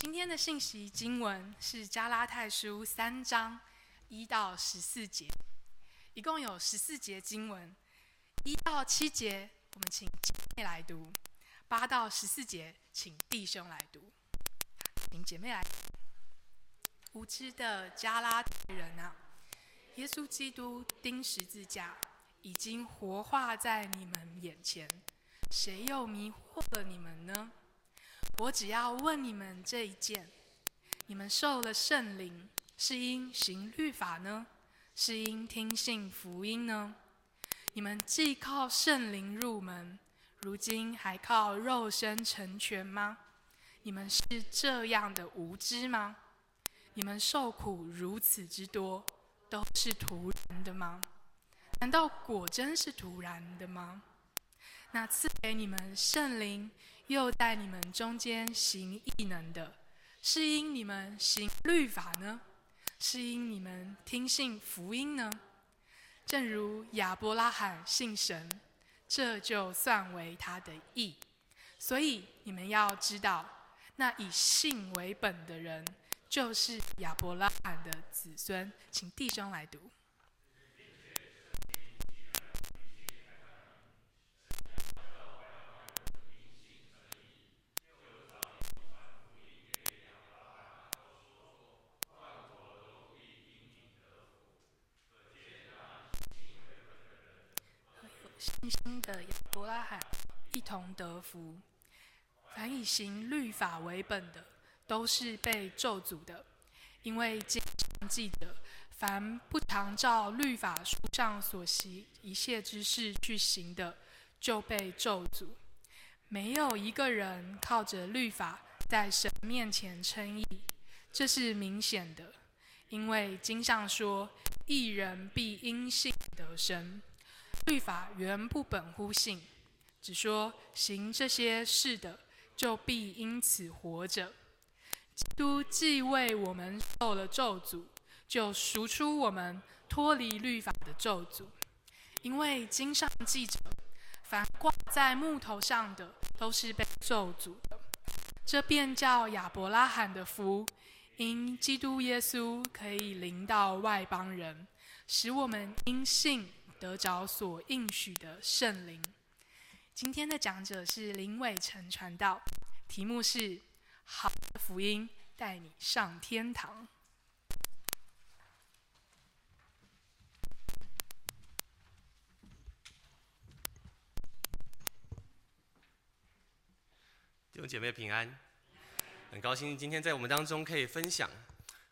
今天的信息经文是加拉太书三章一到十四节，一共有十四节经文，一到七节我们请姐妹来读，八到十四节请弟兄来读，请姐妹来。无知的加拉太人啊，耶稣基督钉十字架已经活化在你们眼前，谁又迷惑了你们呢？我只要问你们这一件：你们受了圣灵，是因行律法呢，是因听信福音呢？你们既靠圣灵入门，如今还靠肉身成全吗？你们是这样的无知吗？你们受苦如此之多，都是徒然的吗？难道果真是徒然的吗？那赐给你们圣灵。又在你们中间行异能的，是因你们行律法呢？是因你们听信福音呢？正如亚伯拉罕信神，这就算为他的义。所以你们要知道，那以信为本的人，就是亚伯拉罕的子孙。请弟兄来读。信心的亚伯拉罕一同得福。凡以行律法为本的，都是被咒诅的，因为经上记着：凡不常照律法书上所写一切之事去行的，就被咒诅。没有一个人靠着律法在神面前称义，这是明显的，因为经上说：一人必因信得生。律法原不本乎信，只说行这些事的，就必因此活着。基督既为我们受了咒诅，就赎出我们脱离律法的咒诅。因为经上记着，凡挂在木头上的，都是被咒诅的。这便叫亚伯拉罕的福，因基督耶稣可以临到外邦人，使我们因信。得着所应许的圣灵。今天的讲者是林伟成传道，题目是《好的福音带你上天堂》。弟兄姐妹平安，很高兴今天在我们当中可以分享。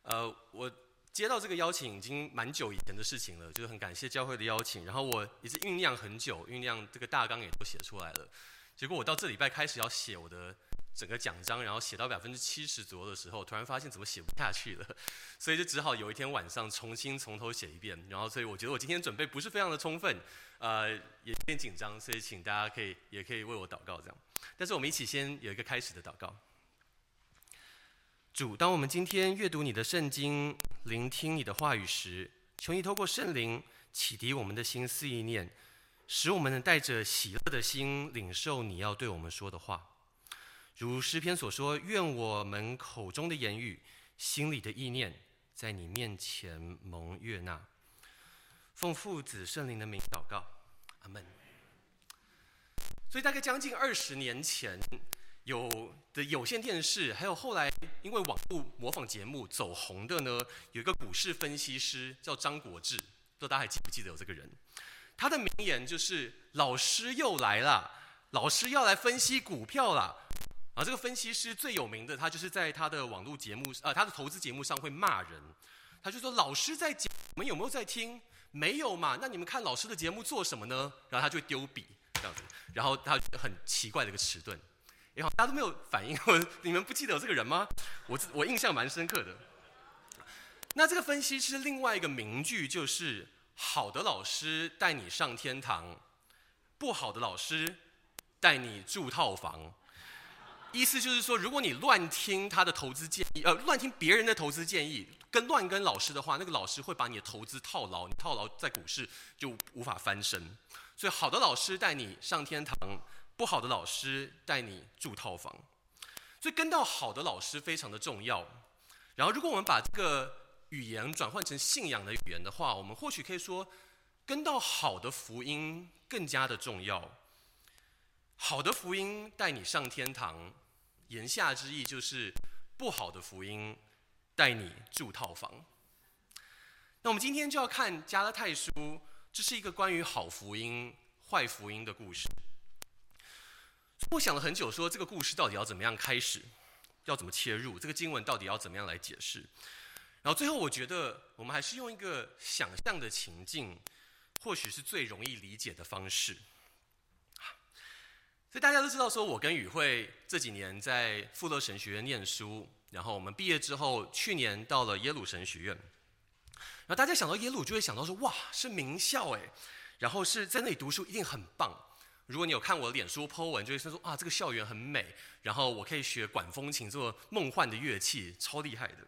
呃，我。接到这个邀请已经蛮久以前的事情了，就是很感谢教会的邀请，然后我也是酝酿很久，酝酿这个大纲也都写出来了。结果我到这礼拜开始要写我的整个讲章，然后写到百分之七十左右的时候，突然发现怎么写不下去了，所以就只好有一天晚上重新从头写一遍。然后所以我觉得我今天准备不是非常的充分，呃，也有点紧张，所以请大家可以也可以为我祷告这样。但是我们一起先有一个开始的祷告。主，当我们今天阅读你的圣经，聆听你的话语时，求你透过圣灵启迪我们的心思意念，使我们能带着喜乐的心领受你要对我们说的话。如诗篇所说：“愿我们口中的言语、心里的意念，在你面前蒙悦纳。”奉父子圣灵的名祷告，阿门。所以大概将近二十年前。有的有线电视，还有后来因为网络模仿节目走红的呢，有一个股市分析师叫张国志，不知道大家还记不记得有这个人？他的名言就是“老师又来了，老师要来分析股票了”。啊，这个分析师最有名的，他就是在他的网络节目，呃，他的投资节目上会骂人。他就说：“老师在讲，你们有没有在听？没有嘛？那你们看老师的节目做什么呢？”然后他就丢笔这样子，然后他很奇怪的一个迟钝。大家都没有反应。我你们不记得有这个人吗？我我印象蛮深刻的。那这个分析师另外一个名句就是：好的老师带你上天堂，不好的老师带你住套房。意思就是说，如果你乱听他的投资建议，呃，乱听别人的投资建议，跟乱跟老师的话，那个老师会把你的投资套牢，你套牢在股市就无法翻身。所以，好的老师带你上天堂。不好的老师带你住套房，所以跟到好的老师非常的重要。然后，如果我们把这个语言转换成信仰的语言的话，我们或许可以说，跟到好的福音更加的重要。好的福音带你上天堂，言下之意就是不好的福音带你住套房。那我们今天就要看加拉太书，这是一个关于好福音、坏福音的故事。我想了很久，说这个故事到底要怎么样开始，要怎么切入，这个经文到底要怎么样来解释。然后最后我觉得，我们还是用一个想象的情境，或许是最容易理解的方式。所以大家都知道，说我跟宇慧这几年在富勒神学院念书，然后我们毕业之后，去年到了耶鲁神学院。然后大家想到耶鲁，就会想到说，哇，是名校哎，然后是在那里读书一定很棒。如果你有看我脸书 po 文，就会说，啊，这个校园很美，然后我可以学管风琴，做梦幻的乐器，超厉害的。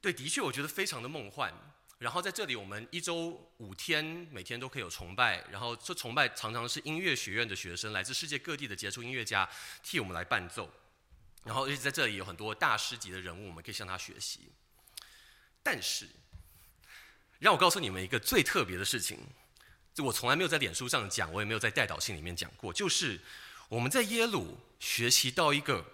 对，的确，我觉得非常的梦幻。然后在这里，我们一周五天，每天都可以有崇拜。然后这崇拜常常是音乐学院的学生，来自世界各地的杰出音乐家替我们来伴奏。然后而且在这里有很多大师级的人物，我们可以向他学习。但是，让我告诉你们一个最特别的事情，我从来没有在脸书上讲，我也没有在代祷信里面讲过，就是我们在耶鲁学习到一个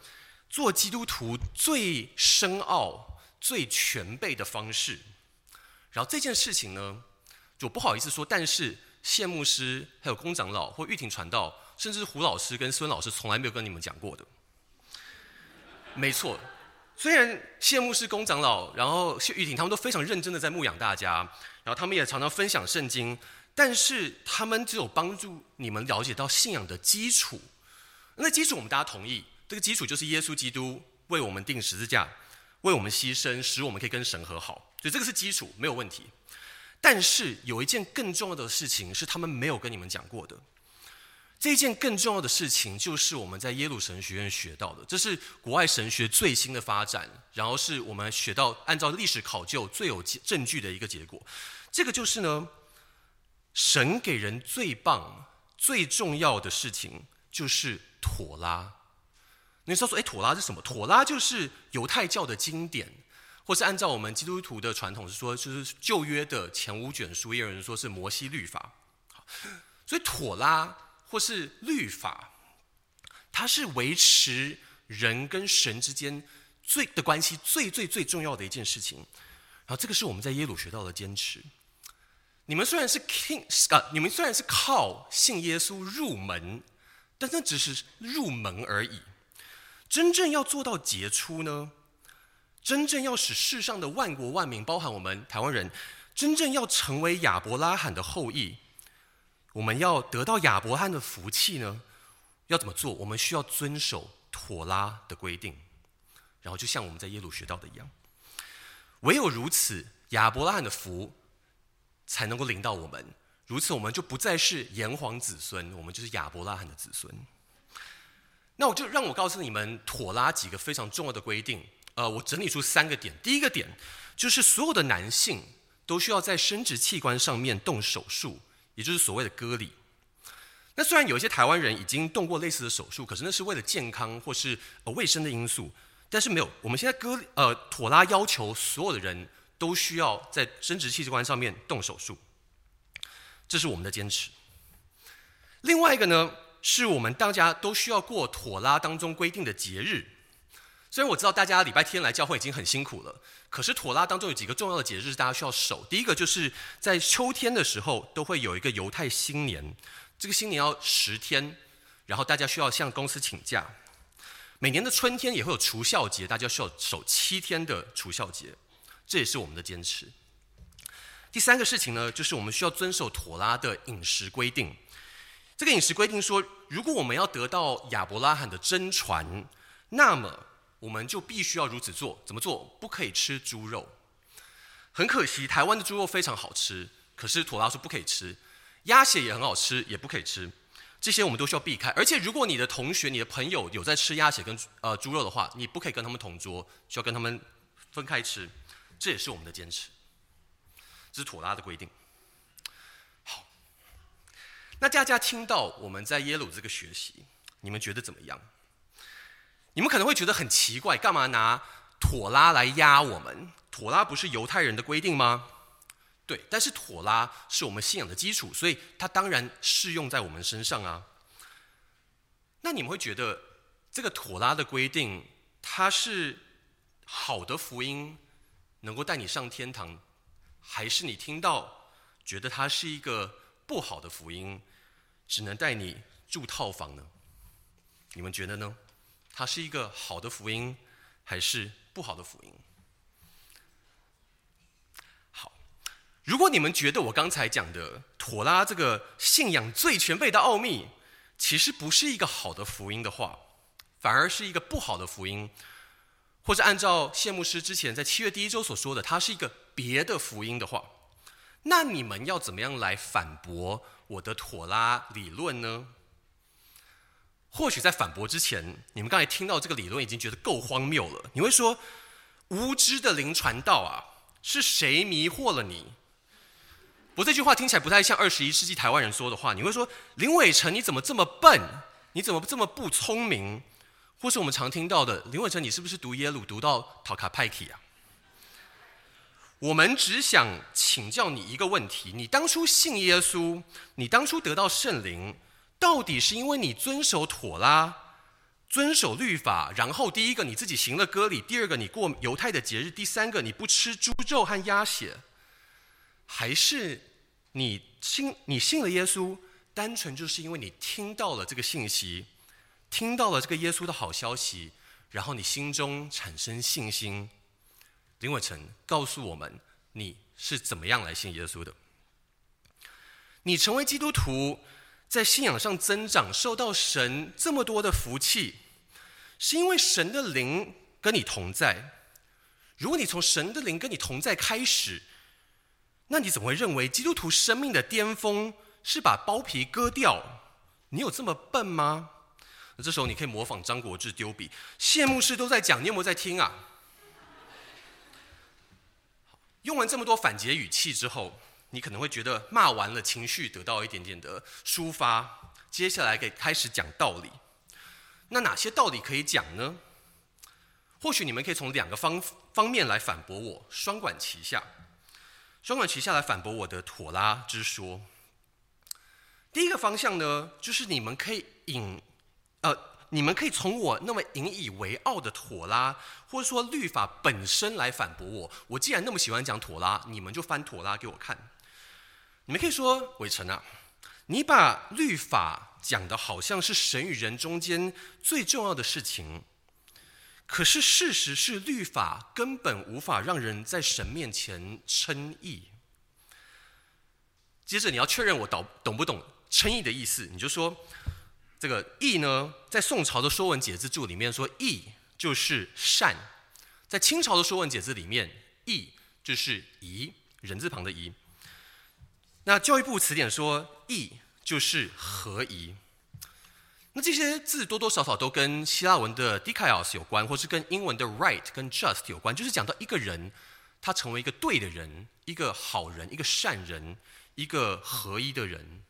做基督徒最深奥，最全备的方式，然后这件事情呢，就不好意思说，但是谢牧师、还有龚长老或玉婷传道，甚至胡老师跟孙老师，从来没有跟你们讲过的。没错，虽然谢牧师、龚长老，然后谢玉婷他们都非常认真的在牧养大家，然后他们也常常分享圣经，但是他们只有帮助你们了解到信仰的基础。那基础我们大家同意，这个基础就是耶稣基督为我们钉十字架。为我们牺牲，使我们可以跟神和好，所以这个是基础，没有问题。但是有一件更重要的事情是他们没有跟你们讲过的。这一件更重要的事情就是我们在耶鲁神学院学到的，这是国外神学最新的发展，然后是我们学到按照历史考究最有证据的一个结果。这个就是呢，神给人最棒、最重要的事情就是妥拉。你说说，哎，妥拉是什么？妥拉就是犹太教的经典，或是按照我们基督徒的传统是说，就是旧约的前五卷书，也有人说是摩西律法。所以妥拉或是律法，它是维持人跟神之间最的关系最最最重要的一件事情。然后这个是我们在耶鲁学到的坚持。你们虽然是 king 啊，你们虽然是靠信耶稣入门，但那只是入门而已。真正要做到杰出呢？真正要使世上的万国万民，包含我们台湾人，真正要成为亚伯拉罕的后裔，我们要得到亚伯拉罕的福气呢？要怎么做？我们需要遵守妥拉的规定，然后就像我们在耶鲁学到的一样，唯有如此，亚伯拉罕的福才能够领到我们。如此，我们就不再是炎黄子孙，我们就是亚伯拉罕的子孙。那我就让我告诉你们妥拉几个非常重要的规定。呃，我整理出三个点。第一个点就是所有的男性都需要在生殖器官上面动手术，也就是所谓的割礼。那虽然有一些台湾人已经动过类似的手术，可是那是为了健康或是呃卫生的因素。但是没有，我们现在割呃妥拉要求所有的人都需要在生殖器官上面动手术，这是我们的坚持。另外一个呢？是我们大家都需要过妥拉当中规定的节日。虽然我知道大家礼拜天来教会已经很辛苦了，可是妥拉当中有几个重要的节日大家需要守。第一个就是在秋天的时候都会有一个犹太新年，这个新年要十天，然后大家需要向公司请假。每年的春天也会有除酵节，大家需要守七天的除酵节，这也是我们的坚持。第三个事情呢，就是我们需要遵守妥拉的饮食规定。这个饮食规定说，如果我们要得到亚伯拉罕的真传，那么我们就必须要如此做。怎么做？不可以吃猪肉。很可惜，台湾的猪肉非常好吃，可是妥拉说不可以吃。鸭血也很好吃，也不可以吃。这些我们都需要避开。而且，如果你的同学、你的朋友有在吃鸭血跟呃猪肉的话，你不可以跟他们同桌，需要跟他们分开吃。这也是我们的坚持，这是妥拉的规定。好那大家听到我们在耶鲁这个学习，你们觉得怎么样？你们可能会觉得很奇怪，干嘛拿妥拉来压我们？妥拉不是犹太人的规定吗？对，但是妥拉是我们信仰的基础，所以它当然适用在我们身上啊。那你们会觉得这个妥拉的规定，它是好的福音，能够带你上天堂，还是你听到觉得它是一个不好的福音，只能带你住套房呢？你们觉得呢？它是一个好的福音，还是不好的福音？好如果你们觉得我刚才讲的妥拉这个信仰最全备的奥秘，其实不是一个好的福音的话，反而是一个不好的福音，或者按照谢牧师之前在七月第一周所说的，它是一个别的福音的话，那你们要怎么样来反驳我的妥拉理论呢？或许在反驳之前，你们刚才听到这个理论已经觉得够荒谬了。你会说，无知的灵传道啊，是谁迷惑了你？我这句话听起来不太像二十一世纪台湾人说的话。你会说林伟成，你怎么这么笨？你怎么这么不聪明？或是我们常听到的林伟成，你是不是读耶鲁读到讨卡派提啊？我们只想请教你一个问题：你当初信耶稣，你当初得到圣灵，到底是因为你遵守妥拉、遵守律法，然后第一个你自己行了割礼，第二个你过犹太的节日，第三个你不吃猪肉和鸭血，还是？你信你信了耶稣，单纯就是因为你听到了这个信息，听到了这个耶稣的好消息，然后你心中产生信心。林伟成告诉我们，你是怎么样来信耶稣的？你成为基督徒，在信仰上增长，受到神这么多的福气，是因为神的灵跟你同在。如果你从神的灵跟你同在开始，那你怎么会认为基督徒生命的巅峰是把包皮割掉？你有这么笨吗？这时候你可以模仿张国志丢笔，谢幕式都在讲，你有没有在听啊？用完这么多反詰语气之后，你可能会觉得骂完了，情绪得到一点点的抒发，接下来可以开始讲道理。那哪些道理可以讲呢？或许你们可以从两个方方面来反驳我，双管齐下。双管齐下来反驳我的妥拉之说。第一个方向呢，就是你们可以引，呃，你们可以从我那么引以为傲的妥拉，或者说律法本身来反驳我。我既然那么喜欢讲妥拉，你们就翻妥拉给我看。你们可以说伟成啊，你把律法讲的好像是神与人中间最重要的事情。可是事实是，律法根本无法让人在神面前称义。接着你要确认我懂懂不懂称义的意思，你就说这个义呢，在宋朝的《说文解字注》里面说义就是善，在清朝的《说文解字》里面义就是宜，人字旁的宜。那教育部词典说义就是合宜。那这些字多多少少都跟希腊文的 dikaios 有关，或是跟英文的 right 跟 just 有关，就是讲到一个人，他成为一个对的人，一个好人，一个善人，一个合一的人。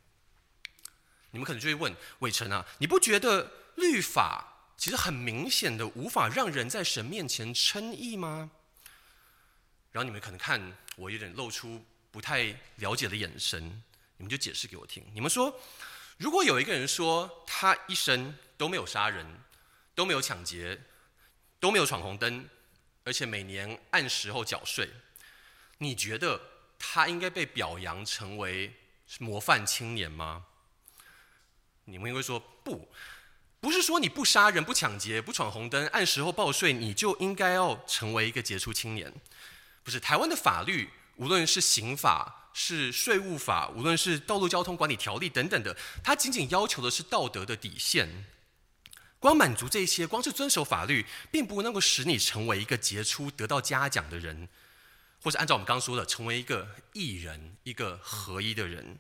你们可能就会问伟成啊，你不觉得律法其实很明显的无法让人在神面前称义吗？然后你们可能看我有点露出不太了解的眼神，你们就解释给我听。你们说。如果有一个人说他一生都没有杀人，都没有抢劫，都没有闯红灯，而且每年按时候缴税，你觉得他应该被表扬成为模范青年吗？你们应该说不，不是说你不杀人、不抢劫、不闯红灯、按时候报税，你就应该要成为一个杰出青年。不是，台湾的法律，无论是刑法。是税务法，无论是道路交通管理条例等等的，它仅仅要求的是道德的底线。光满足这些，光是遵守法律，并不能够使你成为一个杰出、得到嘉奖的人，或者按照我们刚刚说的，成为一个艺人、一个合一的人。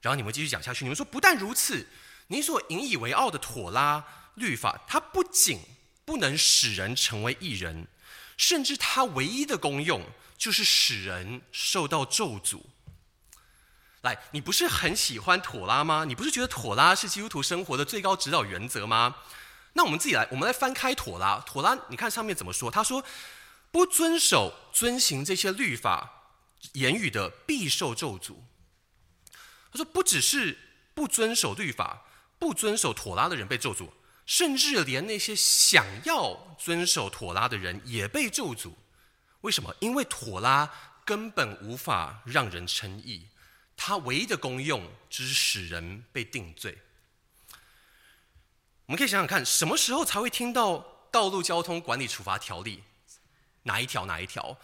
然后你们继续讲下去，你们说不但如此，你所引以为傲的妥拉律法，它不仅不能使人成为义人，甚至它唯一的功用。就是使人受到咒诅。来，你不是很喜欢妥拉吗？你不是觉得妥拉是基督徒生活的最高指导原则吗？那我们自己来，我们来翻开妥拉，妥拉，你看上面怎么说？他说，不遵守、遵行这些律法言语的，必受咒诅。他说，不只是不遵守律法、不遵守妥拉的人被咒诅，甚至连那些想要遵守妥拉的人也被咒诅。为什么？因为妥拉根本无法让人称义，它唯一的功用就是使人被定罪。我们可以想想看，什么时候才会听到《道路交通管理处罚条例》？哪一条？哪一条？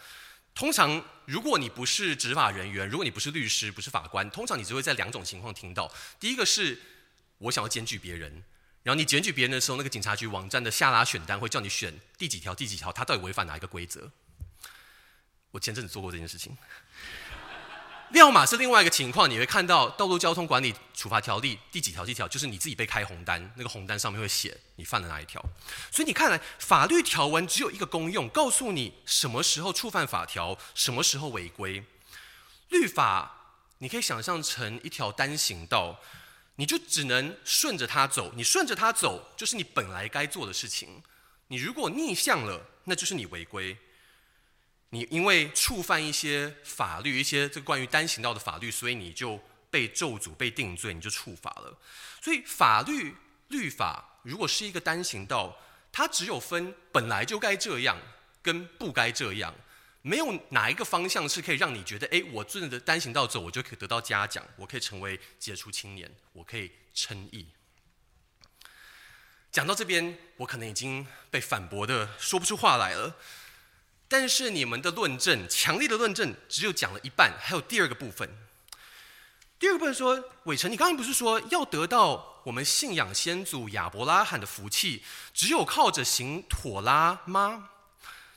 通常，如果你不是执法人员，如果你不是律师，不是法官，通常你只会在两种情况听到。第一个是，我想要检举别人，然后你检举别人的时候，那个警察局网站的下拉选单会叫你选第几条、第几条，他到底违反哪一个规则？我前阵子做过这件事情。要么是另外一个情况，你会看到《道路交通管理处罚条例》第几条？第几条？就是你自己被开红单，那个红单上面会写你犯了哪一条。所以你看来，法律条文只有一个功用，告诉你什么时候触犯法条，什么时候违规。律法你可以想象成一条单行道，你就只能顺着它走。你顺着它走，就是你本来该做的事情。你如果逆向了，那就是你违规。你因为触犯一些法律，一些这个关于单行道的法律，所以你就被咒诅、被定罪，你就触法了。所以法律律法如果是一个单行道，它只有分本来就该这样跟不该这样，没有哪一个方向是可以让你觉得，哎，我顺着单行道走，我就可以得到嘉奖，我可以成为杰出青年，我可以称义。讲到这边，我可能已经被反驳的说不出话来了。但是你们的论证，强力的论证，只有讲了一半，还有第二个部分。第二个部分说，伟成，你刚刚不是说要得到我们信仰先祖亚伯拉罕的福气，只有靠着行妥拉吗？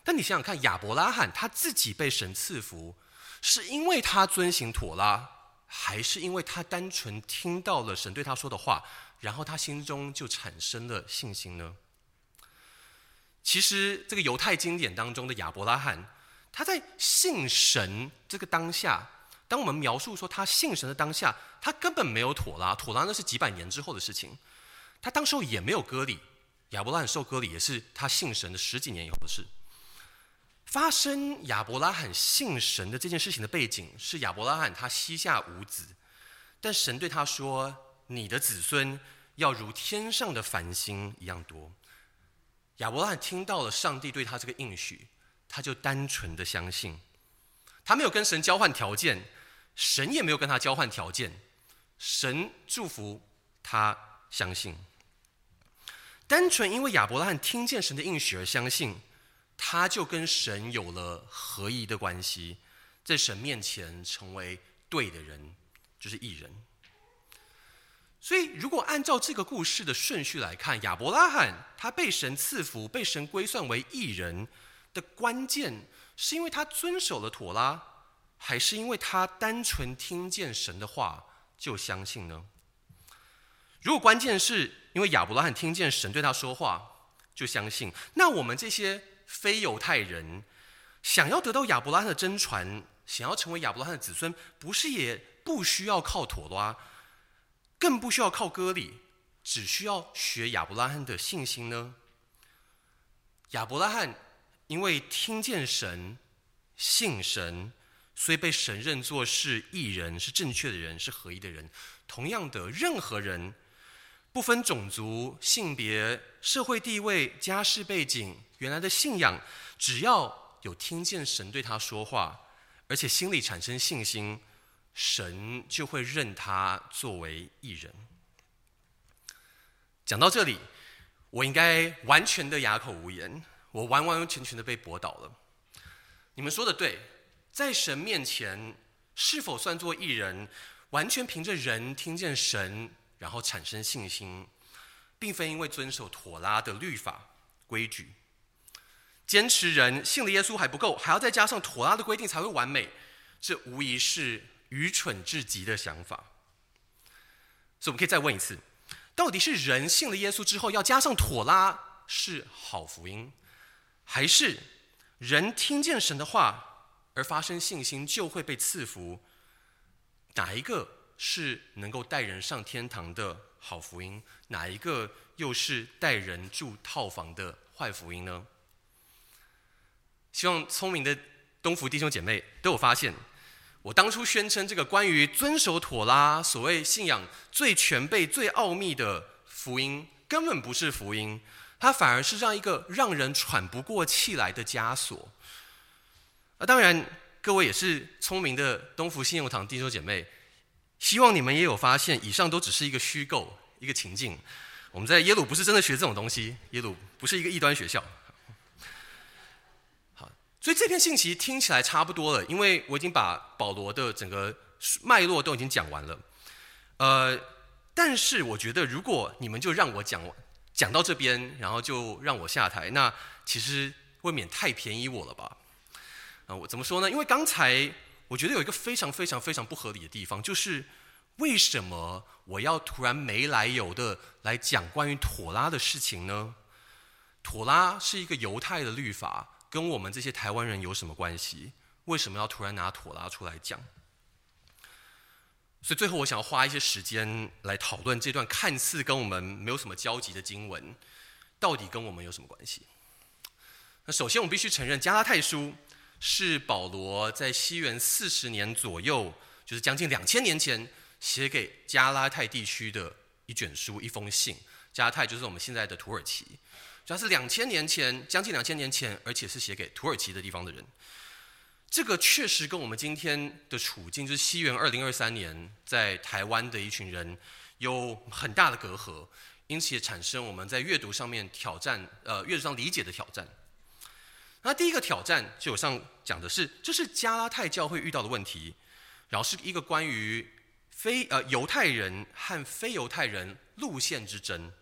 但你想想看，亚伯拉罕他自己被神赐福，是因为他遵行妥拉，还是因为他单纯听到了神对他说的话，然后他心中就产生了信心呢？其实，这个犹太经典当中的亚伯拉罕，他在信神这个当下，当我们描述说他信神的当下，他根本没有妥拉，妥拉那是几百年之后的事情。他当时候也没有割礼，亚伯拉罕受割礼也是他信神的十几年以后的事。发生亚伯拉罕信神的这件事情的背景是亚伯拉罕他膝下无子，但神对他说：“你的子孙要如天上的繁星一样多。”亚伯拉罕听到了上帝对他这个应许，他就单纯的相信，他没有跟神交换条件，神也没有跟他交换条件，神祝福他相信，单纯因为亚伯拉罕听见神的应许而相信，他就跟神有了合一的关系，在神面前成为对的人，就是义人。所以，如果按照这个故事的顺序来看，亚伯拉罕他被神赐福，被神归算为义人的关键，是因为他遵守了妥拉，还是因为他单纯听见神的话就相信呢？如果关键是因为亚伯拉罕听见神对他说话就相信，那我们这些非犹太人想要得到亚伯拉罕的真传，想要成为亚伯拉罕的子孙，不是也不需要靠妥拉？更不需要靠割礼，只需要学亚伯拉罕的信心呢。亚伯拉罕因为听见神、信神，所以被神认作是义人，是正确的人，是合一的人。同样的，任何人不分种族、性别、社会地位、家世背景、原来的信仰，只要有听见神对他说话，而且心里产生信心。神就会认他作为义人。讲到这里，我应该完全的哑口无言，我完完全全的被驳倒了。你们说的对，在神面前是否算作义人，完全凭着人听见神，然后产生信心，并非因为遵守妥拉的律法规矩。坚持人信了耶稣还不够，还要再加上妥拉的规定才会完美，这无疑是。愚蠢至极的想法，所以我们可以再问一次：到底是人信了耶稣之后要加上妥拉是好福音，还是人听见神的话而发生信心就会被赐福？哪一个是能够带人上天堂的好福音，哪一个又是带人住套房的坏福音呢？希望聪明的东福弟兄姐妹都有发现，我当初宣称这个关于遵守妥拉所谓信仰最全备、最奥秘的福音，根本不是福音，它反而是让一个让人喘不过气来的枷锁。啊，当然，各位也是聪明的东福信用堂弟兄姐妹。希望你们也有发现，以上都只是一个虚构，一个情境。我们在耶鲁不是真的学这种东西，耶鲁不是一个异端学校。所以这篇信息听起来差不多了，因为我已经把保罗的整个脉络都已经讲完了。呃，但是我觉得，如果你们就让我讲讲到这边，然后就让我下台，那其实未免太便宜我了吧？啊、呃，我怎么说呢？因为刚才。我觉得有一个非常非常非常不合理的地方，就是为什么我要突然没来由的来讲关于妥拉的事情呢？妥拉是一个犹太的律法，跟我们这些台湾人有什么关系？为什么要突然拿妥拉出来讲？所以最后我想要花一些时间来讨论这段看似跟我们没有什么交集的经文，到底跟我们有什么关系？那首先我们必须承认加拉太书。是保罗在西元四十年左右，就是将近两千年前写给加拉太地区的一卷书、一封信。加拉太就是我们现在的土耳其，主要是两千年前，将近两千年前，而且是写给土耳其的地方的人。这个确实跟我们今天的处境，就是西元二零二三年在台湾的一群人有很大的隔阂，因此也产生我们在阅读上面挑战，呃，阅读上理解的挑战。那第一个挑战，就我上讲的是，这是加拉太教会遇到的问题，然后是一个关于非呃犹太人和非犹太人路线之争。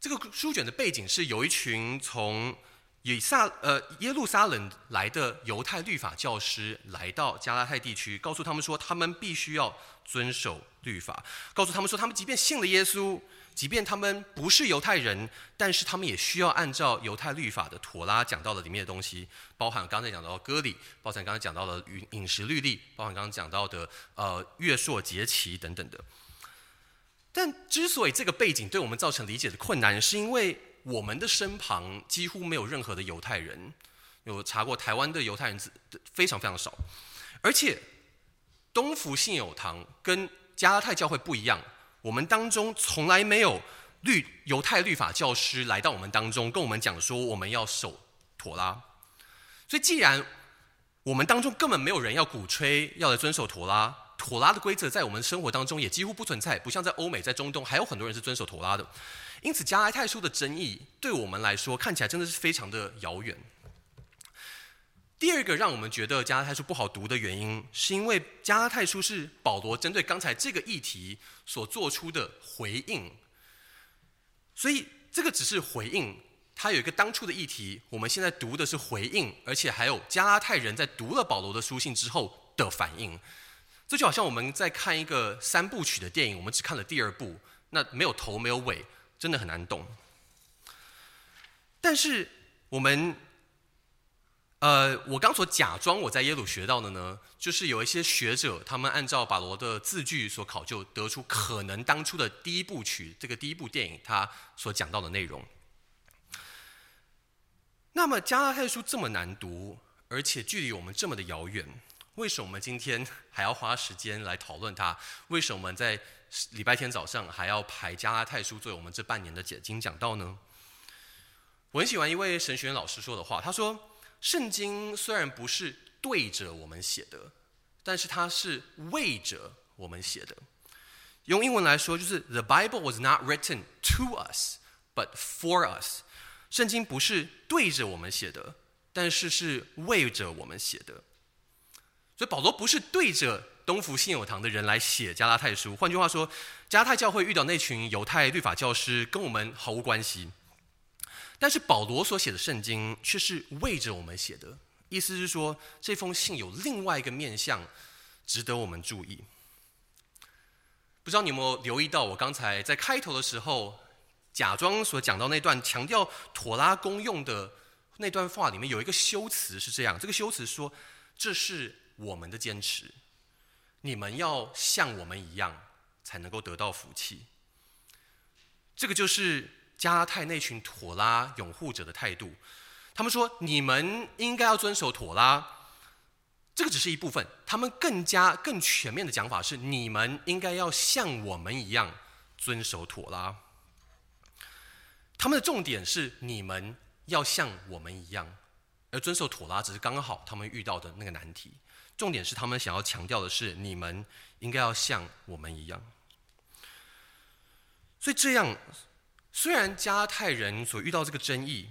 这个书卷的背景是有一群从以撒呃耶路撒冷来的犹太律法教师来到加拉太地区，告诉他们说他们必须要遵守律法，告诉他们说他们即便信了耶稣。即便他们不是犹太人，但是他们也需要按照犹太律法的妥拉讲到的里面的东西，包含刚才讲到的割礼，包含刚才讲到的饮饮食律例，包含刚刚讲到的呃月朔节期等等的。但之所以这个背景对我们造成理解的困难，是因为我们的身旁几乎没有任何的犹太人，有查过台湾的犹太人非常非常少，而且东福信友堂跟加拉太教会不一样。我们当中从来没有律犹太律法教师来到我们当中，跟我们讲说我们要守妥拉。所以，既然我们当中根本没有人要鼓吹要来遵守妥拉，妥拉的规则在我们生活当中也几乎不存在，不像在欧美、在中东还有很多人是遵守妥拉的。因此，加拉太书的争议对我们来说看起来真的是非常的遥远。第二个让我们觉得加拉太书不好读的原因，是因为加拉太书是保罗针对刚才这个议题所做出的回应，所以这个只是回应，它有一个当初的议题，我们现在读的是回应，而且还有加拉太人在读了保罗的书信之后的反应。这就好像我们在看一个三部曲的电影，我们只看了第二部，那没有头没有尾，真的很难懂。但是我们。呃，我刚所假装我在耶鲁学到的呢，就是有一些学者，他们按照保罗的字句所考究，得出可能当初的第一部曲，这个第一部电影他所讲到的内容。那么加拉太书这么难读，而且距离我们这么的遥远，为什么我们今天还要花时间来讨论它？为什么我们在礼拜天早上还要排加拉太书作为我们这半年的解经讲道呢？我很喜欢一位神学院老师说的话，他说。圣经虽然不是对着我们写的，但是它是为着我们写的。用英文来说，就是 The Bible was not written to us, but for us。圣经不是对着我们写的，但是是为着我们写的。所以保罗不是对着东福信友堂的人来写加拉太书。换句话说，加拉太教会遇到那群犹太律法教师，跟我们毫无关系。但是保罗所写的圣经却是为着我们写的，意思是说，这封信有另外一个面向，值得我们注意。不知道你有没有留意到，我刚才在开头的时候，假装所讲到那段强调妥拉功用的那段话里面有一个修辞是这样，这个修辞说：“这是我们的坚持，你们要像我们一样，才能够得到福气。这个就是加拉太那群妥拉拥护者的态度。他们说：“你们应该要遵守妥拉。”这个只是一部分。他们更加更全面的讲法是：“你们应该要像我们一样遵守妥拉。”他们的重点是：“你们要像我们一样。”而遵守妥拉只是刚好他们遇到的那个难题。重点是他们想要强调的是：“你们应该要像我们一样。”所以这样，虽然加泰人所遇到这个争议，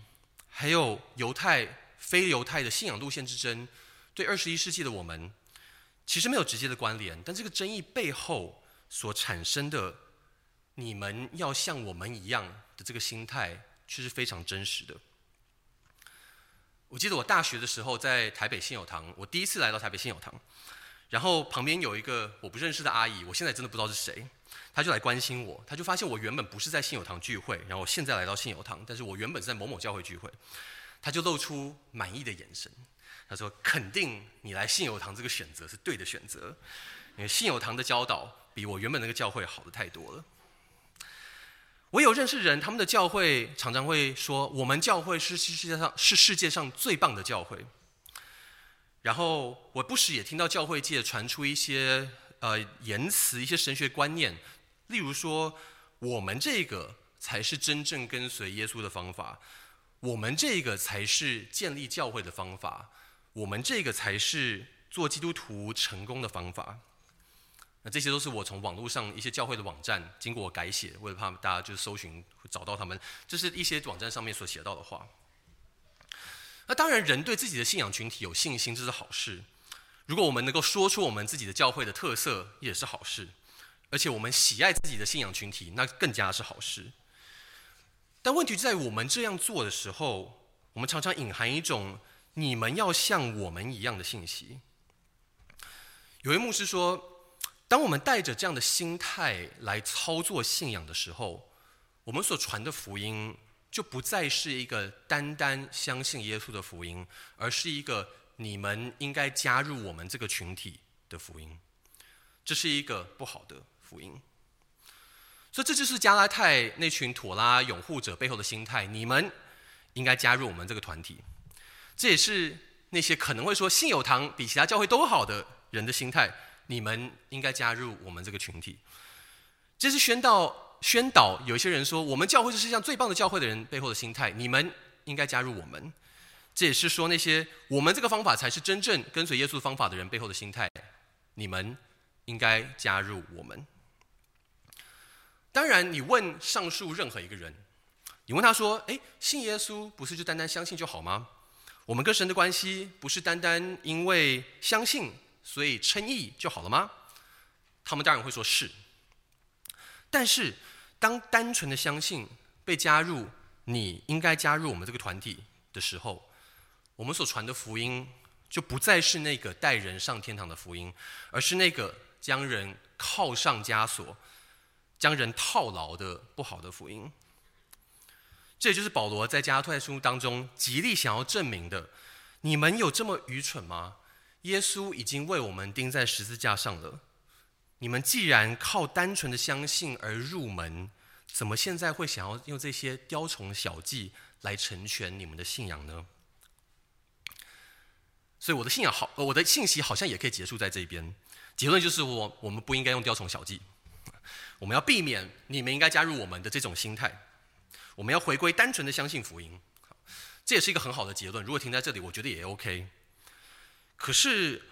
还有犹太非犹太的信仰路线之争，对二十一世纪的我们其实没有直接的关联，但这个争议背后所产生的“你们要像我们一样”的这个心态，却是非常真实的。我记得我大学的时候在台北信友堂，我第一次来到台北信友堂，然后旁边有一个我不认识的阿姨，我现在真的不知道是谁，她就来关心我，她就发现我原本不是在信友堂聚会，然后我现在来到信友堂，但是我原本是在某某教会聚会。她就露出满意的眼神，她说：“肯定你来信友堂这个选择是对的选择，因为信友堂的教导比我原本那个教会好的太多了。”我有认识人，他们的教会常常会说：“我们教会是世界上是世界上最棒的教会。”然后我不时也听到教会界传出一些呃言辞、一些神学观念，例如说：“我们这个才是真正跟随耶稣的方法。”我们这个才是建立教会的方法，我们这个才是做基督徒成功的方法。那这些都是我从网络上一些教会的网站经过我改写，为了怕大家就是搜寻会找到他们，这是一些网站上面所写到的话。那当然，人对自己的信仰群体有信心，这是好事。如果我们能够说出我们自己的教会的特色，也是好事。而且我们喜爱自己的信仰群体，那更加是好事。但问题就在我们这样做的时候，我们常常隐含一种“你们要像我们一样的”信息。有位牧师说，当我们带着这样的心态来操作信仰的时候，我们所传的福音就不再是一个单单相信耶稣的福音，而是一个你们应该加入我们这个群体的福音。这是一个不好的福音。所以这就是加拉太那群妥拉拥护者背后的心态，你们应该加入我们这个团体。这也是那些可能会说信友堂比其他教会都好的人的心态，你们应该加入我们这个群体。这是宣导宣导有些人说我们教会是世界上最棒的教会的人背后的心态，你们应该加入我们。这也是说那些我们这个方法才是真正跟随耶稣方法的人背后的心态，你们应该加入我们。当然，你问上述任何一个人，你问他说：“诶，信耶稣不是就单单相信就好吗？我们跟神的关系不是单单因为相信所以称义就好了吗？”他们当然会说是。但是，当单纯的相信被加入，你应该加入我们这个团体的时候，我们所传的福音就不再是那个带人上天堂的福音，而是那个将人铐上枷锁。将人套牢的不好的福音，这也就是保罗在加拉太书当中极力想要证明的。你们有这么愚蠢吗？耶稣已经为我们钉在十字架上了。你们既然靠单纯的相信而入门，怎么现在会想要用这些雕虫小技来成全你们的信仰呢？所以我的信仰好，我的信息好像也可以结束在这边。结论就是我我们不应该用雕虫小技。我们要避免你们应该加入我们的这种心态，我们要回归单纯的相信福音，这也是一个很好的结论。如果停在这里，我觉得也 OK。可是，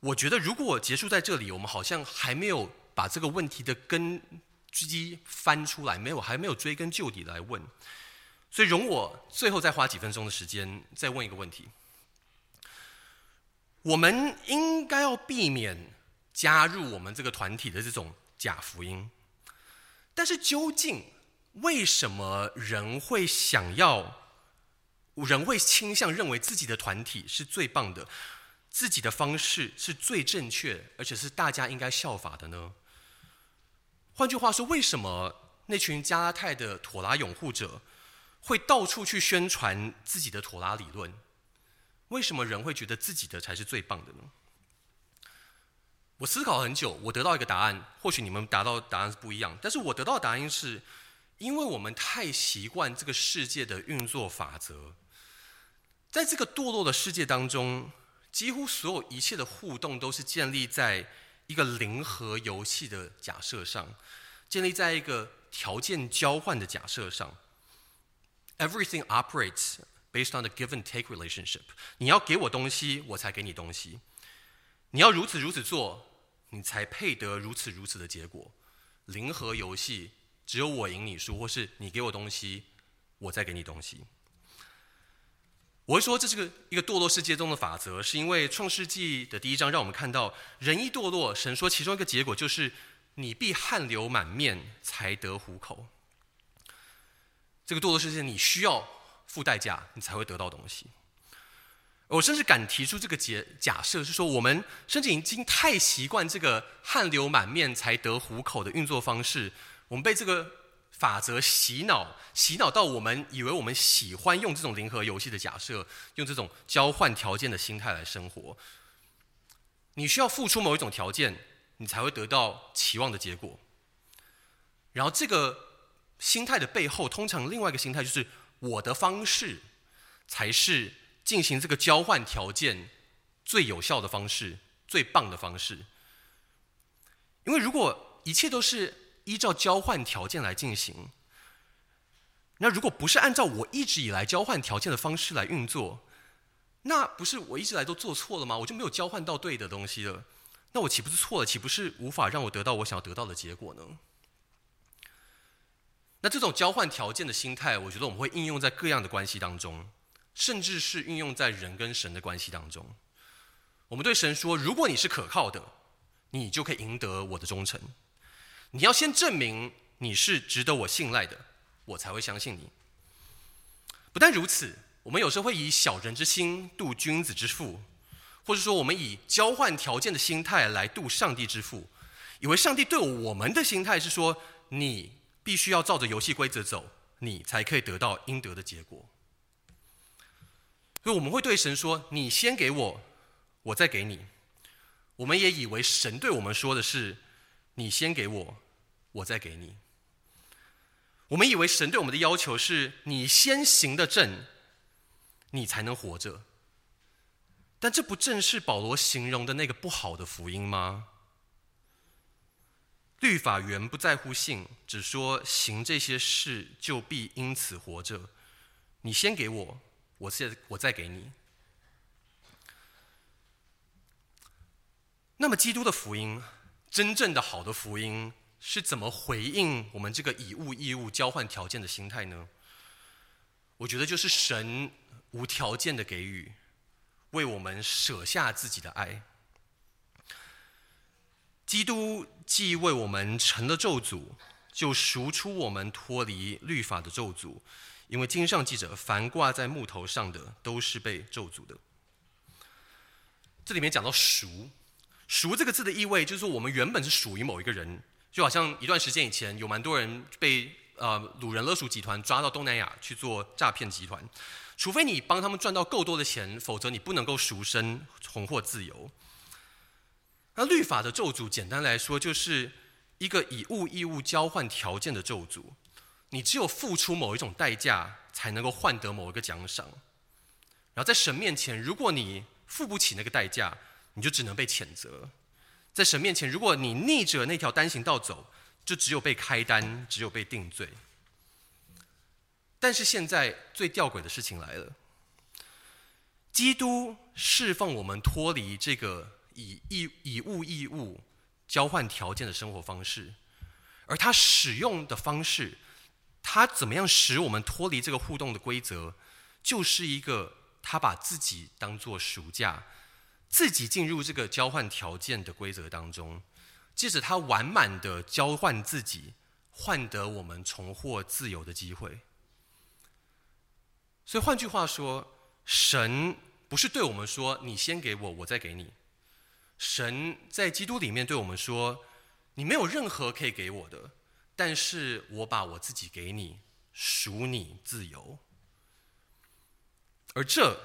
我觉得如果结束在这里，我们好像还没有把这个问题的根基翻出来，没有还没有追根究底来问。所以，容我最后再花几分钟的时间，再问一个问题：我们应该要避免加入我们这个团体的这种。假福音，但是究竟为什么人会想要，人会倾向认为自己的团体是最棒的，自己的方式是最正确，而且是大家应该效法的呢？换句话说，为什么那群加拉泰的妥拉拥护者会到处去宣传自己的妥拉理论？为什么人会觉得自己的才是最棒的呢？我思考很久，我得到一个答案，或许你们达到答案是不一样，但是我得到的答案是，因为我们太习惯这个世界的运作法则，在这个堕落的世界当中，几乎所有一切的互动都是建立在一个零和游戏的假设上，建立在一个条件交换的假设上。Everything operates based on the give and take relationship。你要给我东西，我才给你东西。你要如此如此做，你才配得如此如此的结果。零和游戏，只有我赢你输，或是你给我东西，我再给你东西。我会说这是个一个堕落世界中的法则，是因为创世纪的第一章让我们看到，人一堕落，神说其中一个结果就是你必汗流满面才得糊口。这个堕落世界，你需要付代价，你才会得到东西。我甚至敢提出这个假假设，是说我们甚至已经太习惯这个汗流满面才得糊口的运作方式，我们被这个法则洗脑，洗脑到我们以为我们喜欢用这种零和游戏的假设，用这种交换条件的心态来生活。你需要付出某一种条件，你才会得到期望的结果。然后这个心态的背后，通常另外一个心态就是我的方式才是。进行这个交换条件最有效的方式，最棒的方式。因为如果一切都是依照交换条件来进行，那如果不是按照我一直以来交换条件的方式来运作，那不是我一直来都做错了吗？我就没有交换到对的东西了。那我岂不是错了？岂不是无法让我得到我想要得到的结果呢？那这种交换条件的心态，我觉得我们会应用在各样的关系当中。甚至是运用在人跟神的关系当中，我们对神说：“如果你是可靠的，你就可以赢得我的忠诚。你要先证明你是值得我信赖的，我才会相信你。”不但如此，我们有时候会以小人之心度君子之腹，或者说我们以交换条件的心态来度上帝之腹，以为上帝对我们的心态是说：“你必须要照着游戏规则走，你才可以得到应得的结果。”所以我们会对神说：“你先给我，我再给你。”我们也以为神对我们说的是：“你先给我，我再给你。”我们以为神对我们的要求是：“你先行的正，你才能活着。”但这不正是保罗形容的那个不好的福音吗？律法原不在乎信，只说行这些事就必因此活着。你先给我。我现我再给你。那么，基督的福音，真正的好的福音，是怎么回应我们这个以物易物交换条件的心态呢？我觉得就是神无条件的给予，为我们舍下自己的爱。基督既为我们成了咒诅，就赎出我们脱离律法的咒诅。因为经上记着，凡挂在木头上的，都是被咒诅的。这里面讲到赎，赎这个字的意味，就是说我们原本是属于某一个人，就好像一段时间以前，有蛮多人被呃掳人勒赎集团抓到东南亚去做诈骗集团，除非你帮他们赚到够多的钱，否则你不能够赎身重获自由。那律法的咒诅，简单来说，就是一个以物易物交换条件的咒诅。你只有付出某一种代价，才能够换得某一个奖赏。然后在神面前，如果你付不起那个代价，你就只能被谴责。在神面前，如果你逆着那条单行道走，就只有被开单，只有被定罪。但是现在最吊诡的事情来了：基督释放我们脱离这个以义以物易物交换条件的生活方式，而他使用的方式。他怎么样使我们脱离这个互动的规则？就是一个他把自己当做赎价，自己进入这个交换条件的规则当中，借着他完满的交换自己，换得我们重获自由的机会。所以换句话说，神不是对我们说：“你先给我，我再给你。”神在基督里面对我们说：“你没有任何可以给我的。”但是我把我自己给你，赎你自由，而这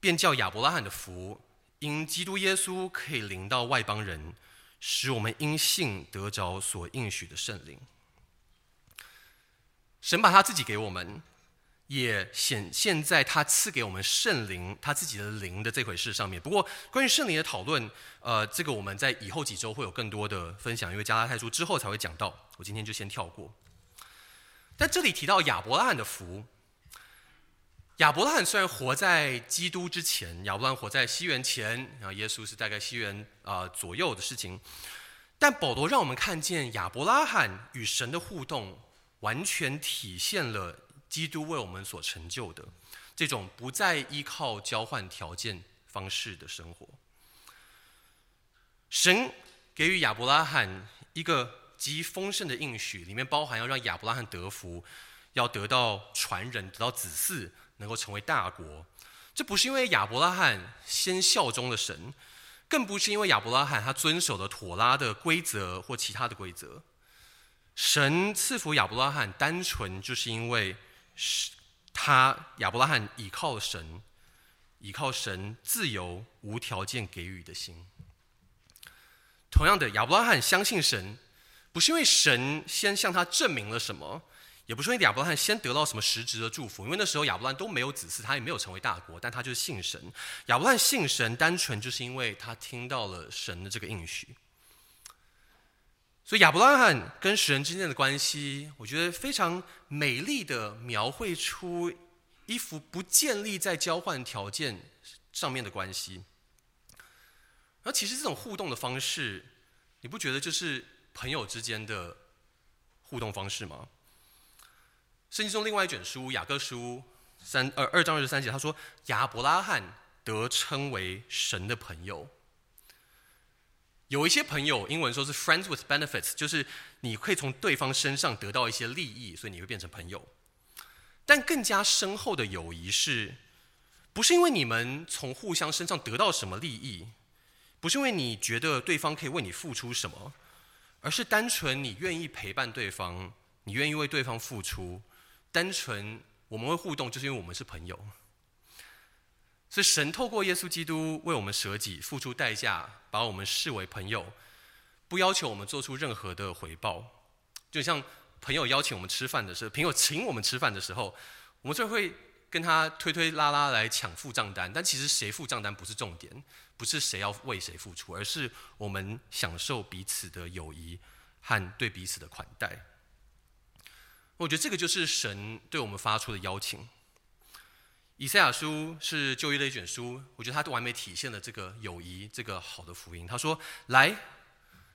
便叫亚伯拉罕的福因基督耶稣可以临到外邦人，使我们因信得着所应许的圣灵。神把他自己给我们，也显现在他赐给我们圣灵，他自己的灵的这回事上面。不过，关于圣灵的讨论，呃，这个我们在以后几周会有更多的分享，因为加拉太书之后才会讲到。我今天就先跳过。但这里提到亚伯拉罕的福，亚伯拉罕虽然活在基督之前，亚伯拉罕活在西元前，啊耶稣是大概西元啊、呃、左右的事情，但保罗让我们看见亚伯拉罕与神的互动。完全体现了基督为我们所成就的这种不再依靠交换条件方式的生活。神给予亚伯拉罕一个极丰盛的应许，里面包含要让亚伯拉罕得福，要得到传人，得到子嗣，能够成为大国。这不是因为亚伯拉罕先效忠了神，更不是因为亚伯拉罕他遵守了妥拉的规则或其他的规则。神赐福亚伯拉罕，单纯就是因为是他亚伯拉罕倚靠神，倚靠神自由无条件给予的心。同样的，亚伯拉罕相信神，不是因为神先向他证明了什么，也不是因为亚伯拉罕先得到什么实质的祝福，因为那时候亚伯拉罕都没有子嗣，他也没有成为大国，但他就是信神。亚伯拉罕信神，单纯就是因为他听到了神的这个应许。所以亚伯拉罕跟神之间的关系，我觉得非常美丽的描绘出一幅不建立在交换条件上面的关系。而其实这种互动的方式，你不觉得就是朋友之间的互动方式吗？圣经中另外一卷书雅各书三二二章二十三节，他说亚伯拉罕得称为神的朋友。有一些朋友，英文说是 friends with benefits，就是你可以从对方身上得到一些利益，所以你会变成朋友。但更加深厚的友谊是，不是因为你们从互相身上得到什么利益，不是因为你觉得对方可以为你付出什么，而是单纯你愿意陪伴对方，你愿意为对方付出，单纯我们会互动，就是因为我们是朋友。所以神透过耶稣基督为我们舍己，付出代价，把我们视为朋友，不要求我们做出任何的回报。就像朋友邀请我们吃饭的时候，朋友请我们吃饭的时候，我们就会跟他推推拉拉来抢付账单。但其实谁付账单不是重点，不是谁要为谁付出，而是我们享受彼此的友谊和对彼此的款待。我觉得这个就是神对我们发出的邀请。以赛亚书是旧约的一卷书，我觉得它都完美体现了这个友谊，这个好的福音。他说：“来，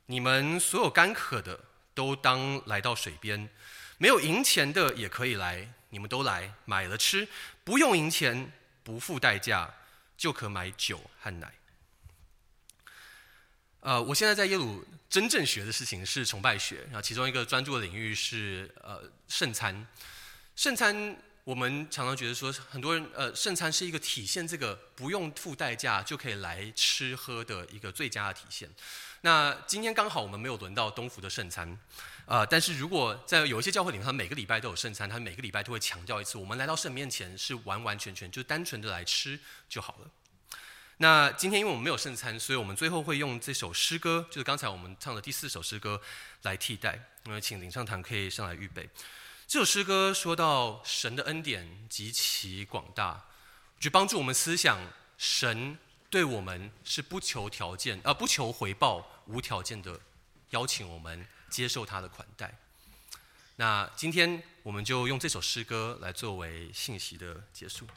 你们所有干渴的，都当来到水边；没有银钱的也可以来，你们都来买了吃，不用银钱，不付代价，就可买酒和奶。”呃，我现在在耶鲁真正学的事情是崇拜学，然后其中一个专注的领域是呃圣餐，圣餐。我们常常觉得说，很多人呃，圣餐是一个体现这个不用付代价就可以来吃喝的一个最佳的体现。那今天刚好我们没有轮到东福的圣餐，呃，但是如果在有一些教会里面，他每个礼拜都有圣餐，他每个礼拜都会强调一次，我们来到神面前是完完全全就单纯的来吃就好了。那今天因为我们没有圣餐，所以我们最后会用这首诗歌，就是刚才我们唱的第四首诗歌来替代。那么请领唱团可以上来预备。这首诗歌说到神的恩典极其广大，去帮助我们思想，神对我们是不求条件，呃、不求回报，无条件的邀请我们接受他的款待。那今天我们就用这首诗歌来作为信息的结束。